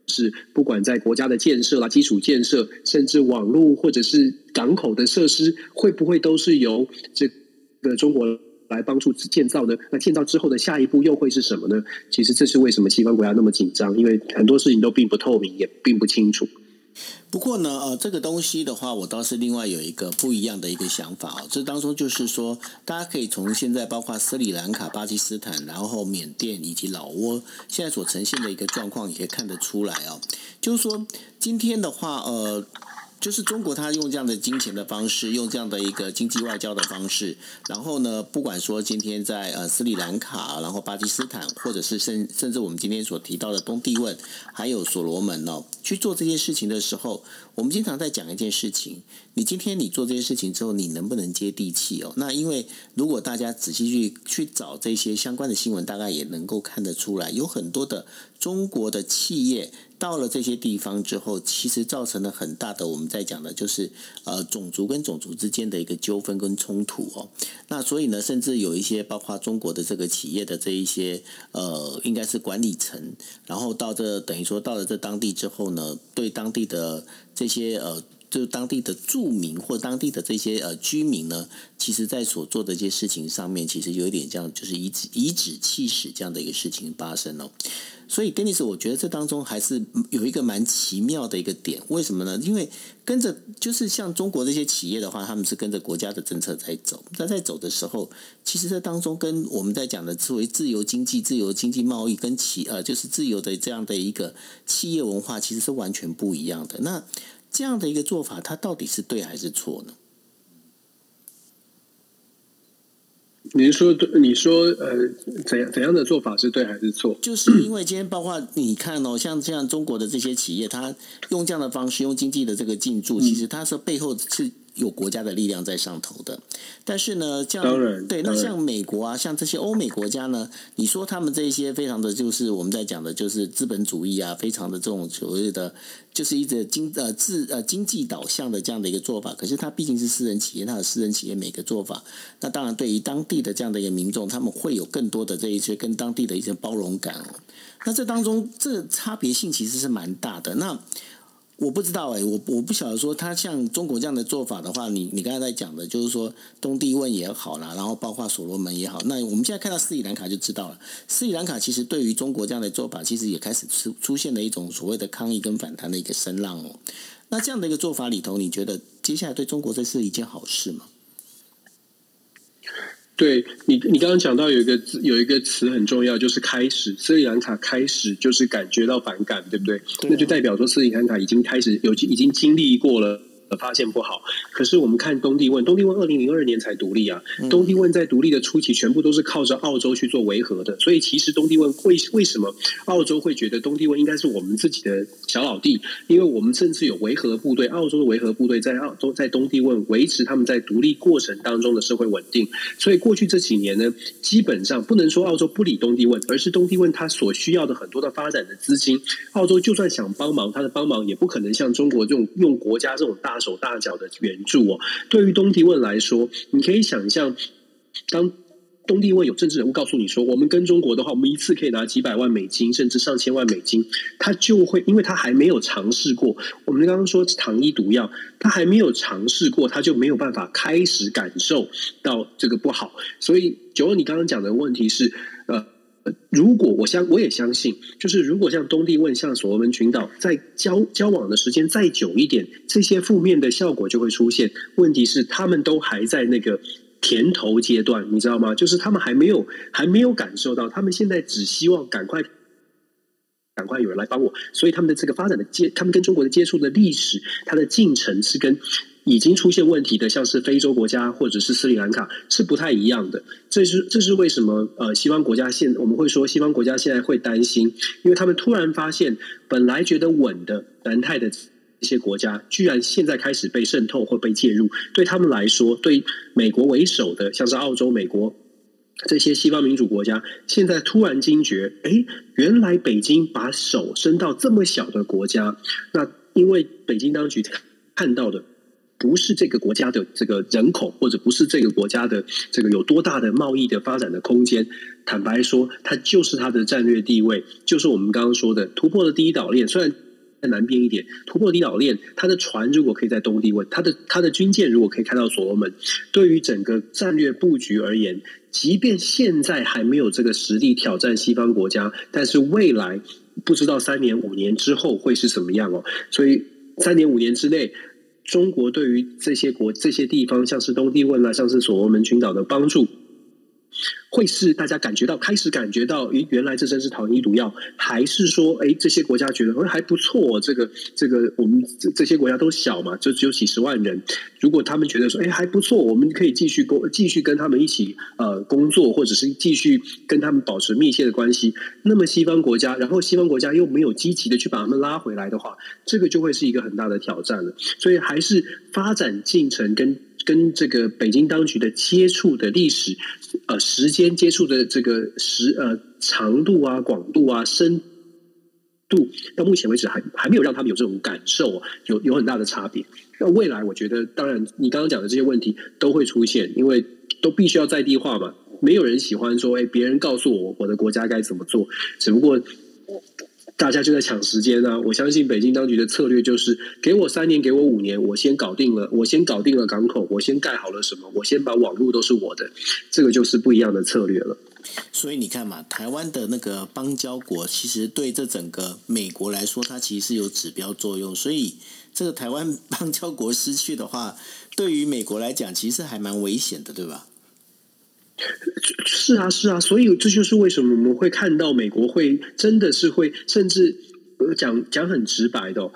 是不管在国家的建设啦、基础建设，甚至网络或者是港口的设施，会不会都是由这个中国？来帮助建造的，那建造之后的下一步又会是什么呢？其实这是为什么西方国家那么紧张，因为很多事情都并不透明，也并不清楚。不过呢，呃，这个东西的话，我倒是另外有一个不一样的一个想法哦。这当中就是说，大家可以从现在包括斯里兰卡、巴基斯坦，然后缅甸以及老挝现在所呈现的一个状况，也可以看得出来哦。就是说，今天的话，呃。就是中国，他用这样的金钱的方式，用这样的一个经济外交的方式，然后呢，不管说今天在呃斯里兰卡，然后巴基斯坦，或者是甚甚至我们今天所提到的东帝汶，还有所罗门哦，去做这件事情的时候，我们经常在讲一件事情：你今天你做这些事情之后，你能不能接地气哦？那因为如果大家仔细去去找这些相关的新闻，大概也能够看得出来，有很多的中国的企业。到了这些地方之后，其实造成了很大的我们在讲的，就是呃种族跟种族之间的一个纠纷跟冲突哦。那所以呢，甚至有一些包括中国的这个企业的这一些呃，应该是管理层，然后到这等于说到了这当地之后呢，对当地的这些呃。就当地的住民或当地的这些呃居民呢，其实在所做的一些事情上面，其实有一点这样，就是以指以指气使这样的一个事情发生哦。所以，丹尼斯，我觉得这当中还是有一个蛮奇妙的一个点，为什么呢？因为跟着就是像中国这些企业的话，他们是跟着国家的政策在走。那在走的时候，其实这当中跟我们在讲的作为自由经济、自由经济贸易跟企呃，就是自由的这样的一个企业文化，其实是完全不一样的。那这样的一个做法，它到底是对还是错呢？您说，你说，呃，怎样怎样的做法是对还是错？就是因为今天，包括你看哦，像像中国的这些企业，它用这样的方式，用经济的这个进驻，其实它是背后是。有国家的力量在上头的，但是呢，这样对那像美国啊，像这些欧美国家呢，你说他们这些非常的就是我们在讲的，就是资本主义啊，非常的这种所谓的，就是一直经呃自呃经济导向的这样的一个做法。可是它毕竟是私人企业，它的私人企业每个做法，那当然对于当地的这样的一个民众，他们会有更多的这一些跟当地的一些包容感。那这当中这差别性其实是蛮大的。那我不知道哎，我我不晓得说他像中国这样的做法的话，你你刚才在讲的，就是说东帝汶也好啦，然后包括所罗门也好，那我们现在看到斯里兰卡就知道了，斯里兰卡其实对于中国这样的做法，其实也开始出出现了一种所谓的抗议跟反弹的一个声浪哦。那这样的一个做法里头，你觉得接下来对中国这是一件好事吗？对你，你刚刚讲到有一个字，有一个词很重要，就是开始。斯里兰卡开始就是感觉到反感，对不对？那就代表说斯里兰卡已经开始有已经经历过了。发现不好，可是我们看东帝汶，东帝汶二零零二年才独立啊。东帝汶在独立的初期，全部都是靠着澳洲去做维和的。所以其实东帝汶为为什么澳洲会觉得东帝汶应该是我们自己的小老弟？因为我们甚至有维和部队，澳洲的维和部队在澳洲在东帝汶维持他们在独立过程当中的社会稳定。所以过去这几年呢，基本上不能说澳洲不理东帝汶，而是东帝汶它所需要的很多的发展的资金，澳洲就算想帮忙，它的帮忙也不可能像中国这种用国家这种大。手大脚的援助哦，对于东帝汶来说，你可以想象，当东帝汶有政治人物告诉你说，我们跟中国的话，我们一次可以拿几百万美金，甚至上千万美金，他就会，因为他还没有尝试过。我们刚刚说糖衣毒药，他还没有尝试过，他就没有办法开始感受到这个不好。所以，九二，你刚刚讲的问题是，呃。如果我相我也相信，就是如果像东帝汶、像所罗门群岛，在交交往的时间再久一点，这些负面的效果就会出现。问题是，他们都还在那个甜头阶段，你知道吗？就是他们还没有还没有感受到，他们现在只希望赶快赶快有人来帮我，所以他们的这个发展的接，他们跟中国的接触的历史，它的进程是跟已经出现问题的，像是非洲国家或者是斯里兰卡是不太一样的。这是这是为什么？呃，西方国家现我们会说西方国家现在会担心，因为他们突然发现，本来觉得稳的南太的。一些国家居然现在开始被渗透或被介入，对他们来说，对美国为首的，像是澳洲、美国这些西方民主国家，现在突然惊觉，哎，原来北京把手伸到这么小的国家，那因为北京当局看到的不是这个国家的这个人口，或者不是这个国家的这个有多大的贸易的发展的空间，坦白说，它就是它的战略地位，就是我们刚刚说的突破了第一岛链，虽然。在南边一点，突破第一岛链，它的船如果可以在东帝汶，它的它的军舰如果可以开到所罗门，对于整个战略布局而言，即便现在还没有这个实力挑战西方国家，但是未来不知道三年五年之后会是什么样哦。所以三年五年之内，中国对于这些国这些地方，像是东帝汶啊，像是所罗门群岛的帮助。会是大家感觉到开始感觉到，诶，原来这真是糖衣毒药，还是说，诶，这些国家觉得，还不错，这个这个，我们这这些国家都小嘛，就只有几十万人，如果他们觉得说，哎，还不错，我们可以继续工，继续跟他们一起呃工作，或者是继续跟他们保持密切的关系，那么西方国家，然后西方国家又没有积极的去把他们拉回来的话，这个就会是一个很大的挑战了。所以还是发展进程跟。跟这个北京当局的接触的历史，呃，时间接触的这个时呃长度啊、广度啊、深度，到目前为止还还没有让他们有这种感受，有有很大的差别。那未来我觉得，当然你刚刚讲的这些问题都会出现，因为都必须要在地化嘛。没有人喜欢说，哎，别人告诉我我的国家该怎么做，只不过。大家就在抢时间啊！我相信北京当局的策略就是：给我三年，给我五年，我先搞定了，我先搞定了港口，我先盖好了什么，我先把网络都是我的，这个就是不一样的策略了。所以你看嘛，台湾的那个邦交国，其实对这整个美国来说，它其实是有指标作用。所以这个台湾邦交国失去的话，对于美国来讲，其实还蛮危险的，对吧？是啊，是啊，所以这就是为什么我们会看到美国会真的是会，甚至讲讲很直白的，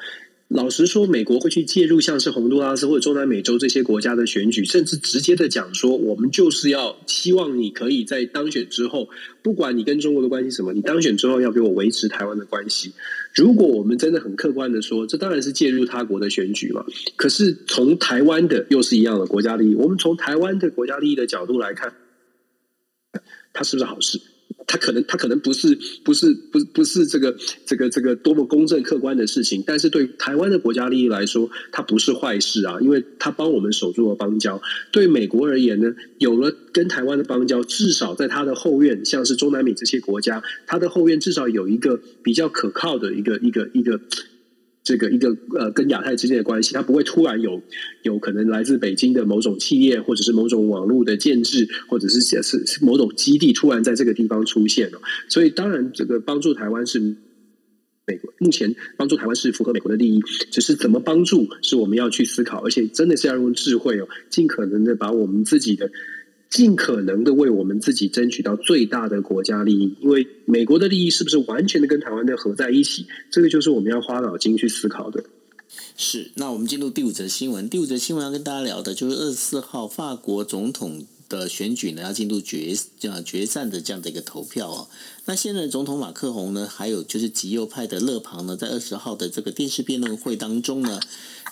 老实说，美国会去介入像是洪都拉斯或者中南美洲这些国家的选举，甚至直接的讲说，我们就是要希望你可以在当选之后，不管你跟中国的关系什么，你当选之后要给我维持台湾的关系。如果我们真的很客观的说，这当然是介入他国的选举嘛。可是从台湾的又是一样的国家利益，我们从台湾的国家利益的角度来看。它是不是好事？它可能，它可能不是，不是，不，不是这个，这个，这个多么公正客观的事情。但是对台湾的国家利益来说，它不是坏事啊，因为它帮我们守住了邦交。对美国而言呢，有了跟台湾的邦交，至少在它的后院，像是中南美这些国家，它的后院至少有一个比较可靠的一个，一个，一个。这个一个呃，跟亚太之间的关系，它不会突然有有可能来自北京的某种企业，或者是某种网络的建制，或者是是是某种基地突然在这个地方出现了。所以，当然，这个帮助台湾是美国目前帮助台湾是符合美国的利益，只是怎么帮助是我们要去思考，而且真的是要用智慧哦，尽可能的把我们自己的。尽可能的为我们自己争取到最大的国家利益，因为美国的利益是不是完全的跟台湾的合在一起？这个就是我们要花脑筋去思考的。是，那我们进入第五则新闻。第五则新闻要跟大家聊的就是二十四号法国总统的选举呢，要进入决这样决战的这样的一个投票哦。那现任总统马克宏呢，还有就是极右派的勒庞呢，在二十号的这个电视辩论会当中呢。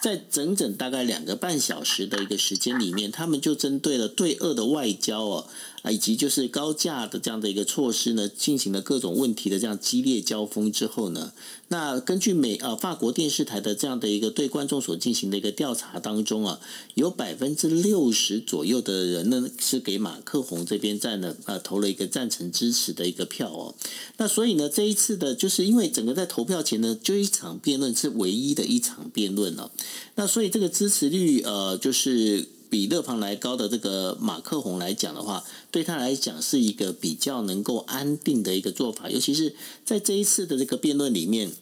在整整大概两个半小时的一个时间里面，他们就针对了对俄的外交哦。啊，以及就是高价的这样的一个措施呢，进行了各种问题的这样激烈交锋之后呢，那根据美呃法国电视台的这样的一个对观众所进行的一个调查当中啊，有百分之六十左右的人呢是给马克宏这边站了呃投了一个赞成支持的一个票哦。那所以呢，这一次的就是因为整个在投票前呢，就一场辩论是唯一的一场辩论了，那所以这个支持率呃就是。比勒庞来高的这个马克宏来讲的话，对他来讲是一个比较能够安定的一个做法，尤其是在这一次的这个辩论里面，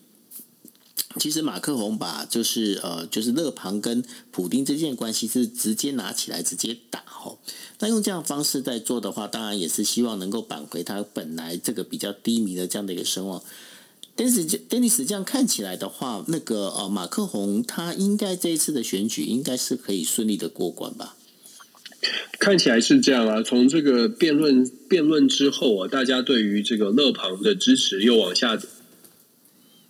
其实马克宏把就是呃就是勒庞跟普丁之间的关系是直接拿起来直接打吼，那用这样方式在做的话，当然也是希望能够挽回他本来这个比较低迷的这样的一个声望。Dennis 这样看起来的话，那个呃马克宏他应该这一次的选举应该是可以顺利的过关吧？看起来是这样啊。从这个辩论辩论之后啊，大家对于这个勒庞的支持又往下。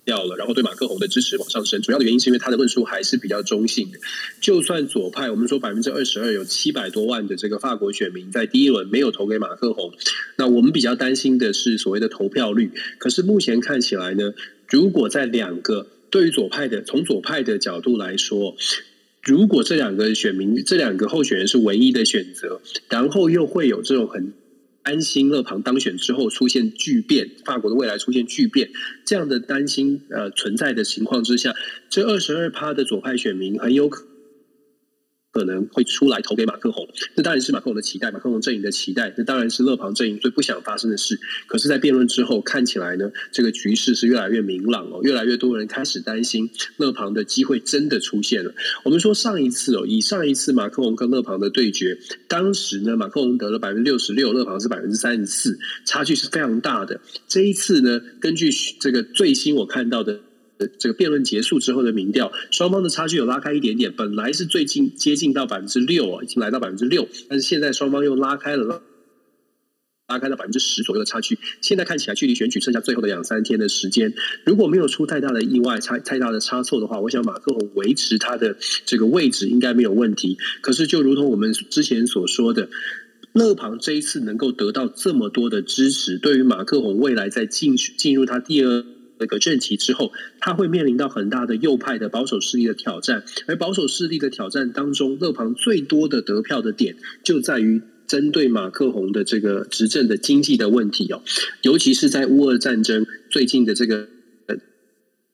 掉了，然后对马克宏的支持往上升，主要的原因是因为他的论述还是比较中性的。就算左派，我们说百分之二十二有七百多万的这个法国选民在第一轮没有投给马克宏，那我们比较担心的是所谓的投票率。可是目前看起来呢，如果在两个对于左派的从左派的角度来说，如果这两个选民这两个候选人是唯一的选择，然后又会有这种很。安心勒庞当选之后出现巨变，法国的未来出现巨变，这样的担心呃存在的情况之下，这二十二趴的左派选民很有可。可能会出来投给马克宏，这当然是马克宏的期待，马克宏阵营的期待，这当然是勒庞阵营最不想发生的事。可是，在辩论之后，看起来呢，这个局势是越来越明朗哦，越来越多人开始担心勒庞的机会真的出现了。我们说上一次哦，以上一次马克宏跟勒庞的对决，当时呢，马克宏得了百分之六十六，勒庞是百分之三十四，差距是非常大的。这一次呢，根据这个最新我看到的。这个辩论结束之后的民调，双方的差距有拉开一点点。本来是最近接近到百分之六啊，已经来到百分之六，但是现在双方又拉开了，拉开了百分之十左右的差距。现在看起来，距离选举剩下最后的两三天的时间，如果没有出太大的意外、差太大的差错的话，我想马克宏维持他的这个位置应该没有问题。可是，就如同我们之前所说的，勒庞这一次能够得到这么多的支持，对于马克宏未来在进去进入他第二。那个政旗之后，他会面临到很大的右派的保守势力的挑战，而保守势力的挑战当中，勒庞最多的得票的点就在于针对马克宏的这个执政的经济的问题哦，尤其是在乌俄战争最近的这个。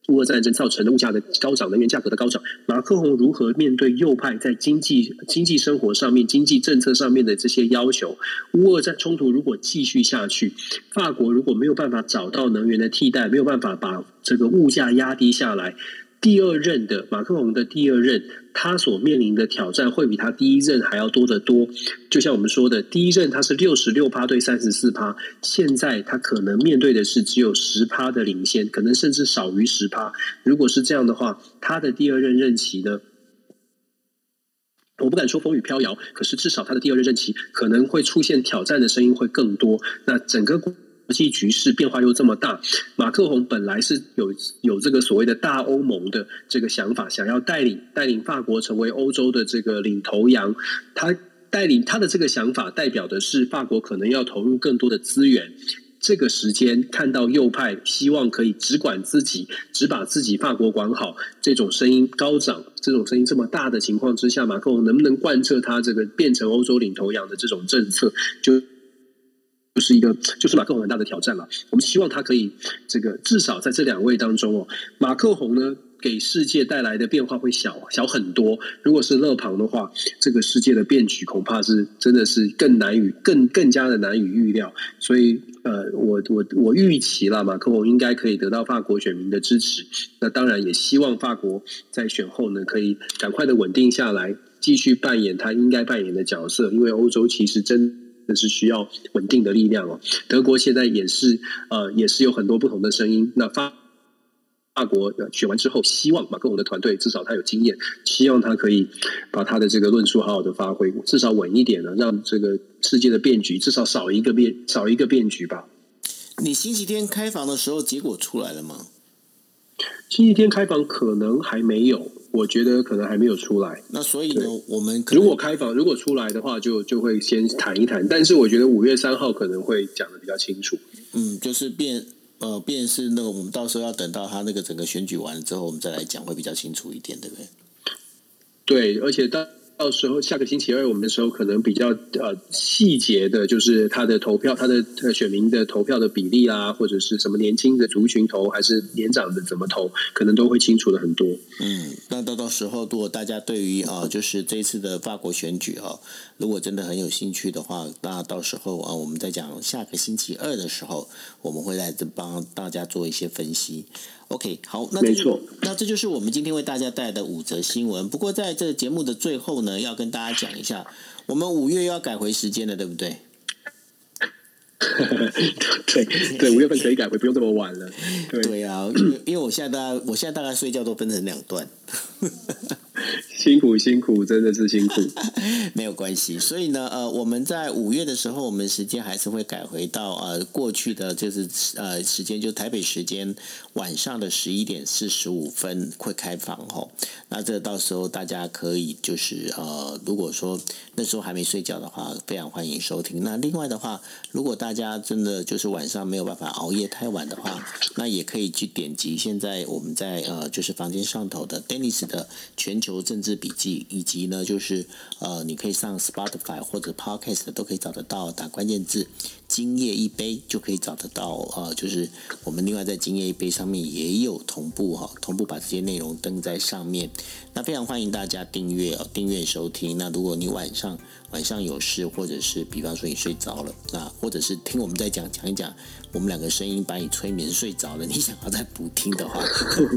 乌俄战争造成的物价的高涨，能源价格的高涨，马克宏如何面对右派在经济、经济生活上面、经济政策上面的这些要求？乌俄战冲突如果继续下去，法国如果没有办法找到能源的替代，没有办法把这个物价压低下来。第二任的马克龙的第二任，他所面临的挑战会比他第一任还要多得多。就像我们说的，第一任他是六十六趴对三十四趴，现在他可能面对的是只有十趴的领先，可能甚至少于十趴。如果是这样的话，他的第二任任期呢？我不敢说风雨飘摇，可是至少他的第二任任期可能会出现挑战的声音会更多。那整个。国际局势变化又这么大，马克宏本来是有有这个所谓的大欧盟的这个想法，想要带领带领法国成为欧洲的这个领头羊。他带领他的这个想法，代表的是法国可能要投入更多的资源。这个时间看到右派希望可以只管自己，只把自己法国管好，这种声音高涨，这种声音这么大的情况之下，马克龙能不能贯彻他这个变成欧洲领头羊的这种政策？就。就是一个，就是马克宏很大的挑战了。我们希望他可以，这个至少在这两位当中哦，马克宏呢给世界带来的变化会小小很多。如果是勒庞的话，这个世界的变局恐怕是真的是更难以更更加的难以预料。所以，呃，我我我预期了马克宏应该可以得到法国选民的支持。那当然也希望法国在选后呢可以赶快的稳定下来，继续扮演他应该扮演的角色。因为欧洲其实真。那是需要稳定的力量哦。德国现在也是呃，也是有很多不同的声音。那法法国选完之后，希望马克龙的团队至少他有经验，希望他可以把他的这个论述好好的发挥，至少稳一点呢，让这个世界的变局至少少一个变少一个变局吧。你星期天开房的时候，结果出来了吗？星期天开房可能还没有。我觉得可能还没有出来，那所以呢，我们如果开房，如果出来的话，就就会先谈一谈。但是我觉得五月三号可能会讲的比较清楚。嗯，就是变呃，变是那个，我们到时候要等到他那个整个选举完了之后，我们再来讲会比较清楚一点，对不对？对，而且当到时候下个星期二我们的时候，可能比较呃细节的，就是他的投票，他的选民的投票的比例啊，或者是什么年轻的族群投还是年长的怎么投，可能都会清楚的很多。嗯，那到到时候如果大家对于啊，[laughs] 就是这一次的法国选举啊，如果真的很有兴趣的话，那到时候啊，我们在讲下个星期二的时候，我们会来这帮大家做一些分析。OK，好，那没错，那这就是我们今天为大家带来的五则新闻。不过在这个节目的最后呢，要跟大家讲一下，我们五月要改回时间了，对不对？[laughs] 对对，五月份可以改回，不用这么晚了。对啊，因为因为我现在大概我现在大概睡觉都分成两段。[laughs] [laughs] 辛苦辛苦，真的是辛苦。[laughs] 没有关系，所以呢，呃，我们在五月的时候，我们时间还是会改回到呃过去的，就是呃时间，就台北时间晚上的十一点四十五分会开放吼。那这到时候大家可以就是呃，如果说那时候还没睡觉的话，非常欢迎收听。那另外的话，如果大家真的就是晚上没有办法熬夜太晚的话，那也可以去点击现在我们在呃就是房间上头的 Dennis 的全球政治笔记，以及呢就是呃你可以上 Spotify 或者 Podcast 都可以找得到，打关键字“今夜一杯”就可以找得到。啊，就是我们另外在“今夜一杯”上面也有同步哈，同步把这些内容登在上面。那非常欢迎大家订阅哦，订阅收听。那如果你晚上晚上有事，或者是比方说你睡着了，那或者是听我们在讲讲一讲，我们两个声音把你催眠睡着了，你想要再补听的话，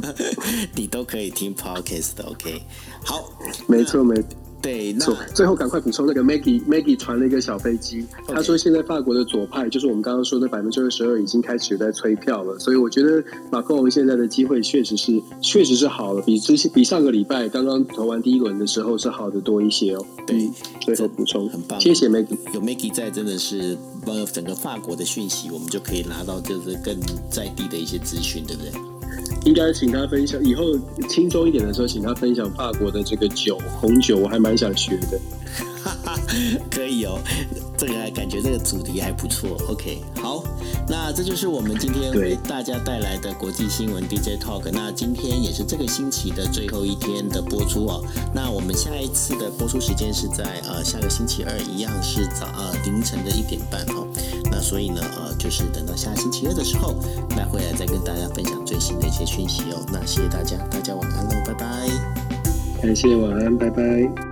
[laughs] 你都可以听 Podcast 的。OK，好，没错没。对，那最后赶快补充那个 Maggie Maggie 传了一个小飞机，他说现在法国的左派就是我们刚刚说的百分之二十二已经开始在催票了，所以我觉得马克龙现在的机会确实是确实是好了，比之前比上个礼拜刚刚投完第一轮的时候是好的多一些哦。对，最后补充很棒，谢谢 Maggie，有 Maggie 在真的是帮整个法国的讯息，我们就可以拿到就是更在地的一些资讯，对不对？应该请他分享，以后轻松一点的时候，请他分享法国的这个酒红酒，我还蛮想学的。[laughs] 可以哦，这个感觉这个主题还不错。OK，好，那这就是我们今天为大家带来的国际新闻 DJ Talk。那今天也是这个星期的最后一天的播出哦。那我们下一次的播出时间是在呃下个星期二，一样是早呃凌晨的一点半哦。那所以呢呃就是等到下星期二的时候，那回来再跟大家分享最新的一些讯息哦。那谢谢大家，大家晚安喽，拜拜。感谢晚安，拜拜。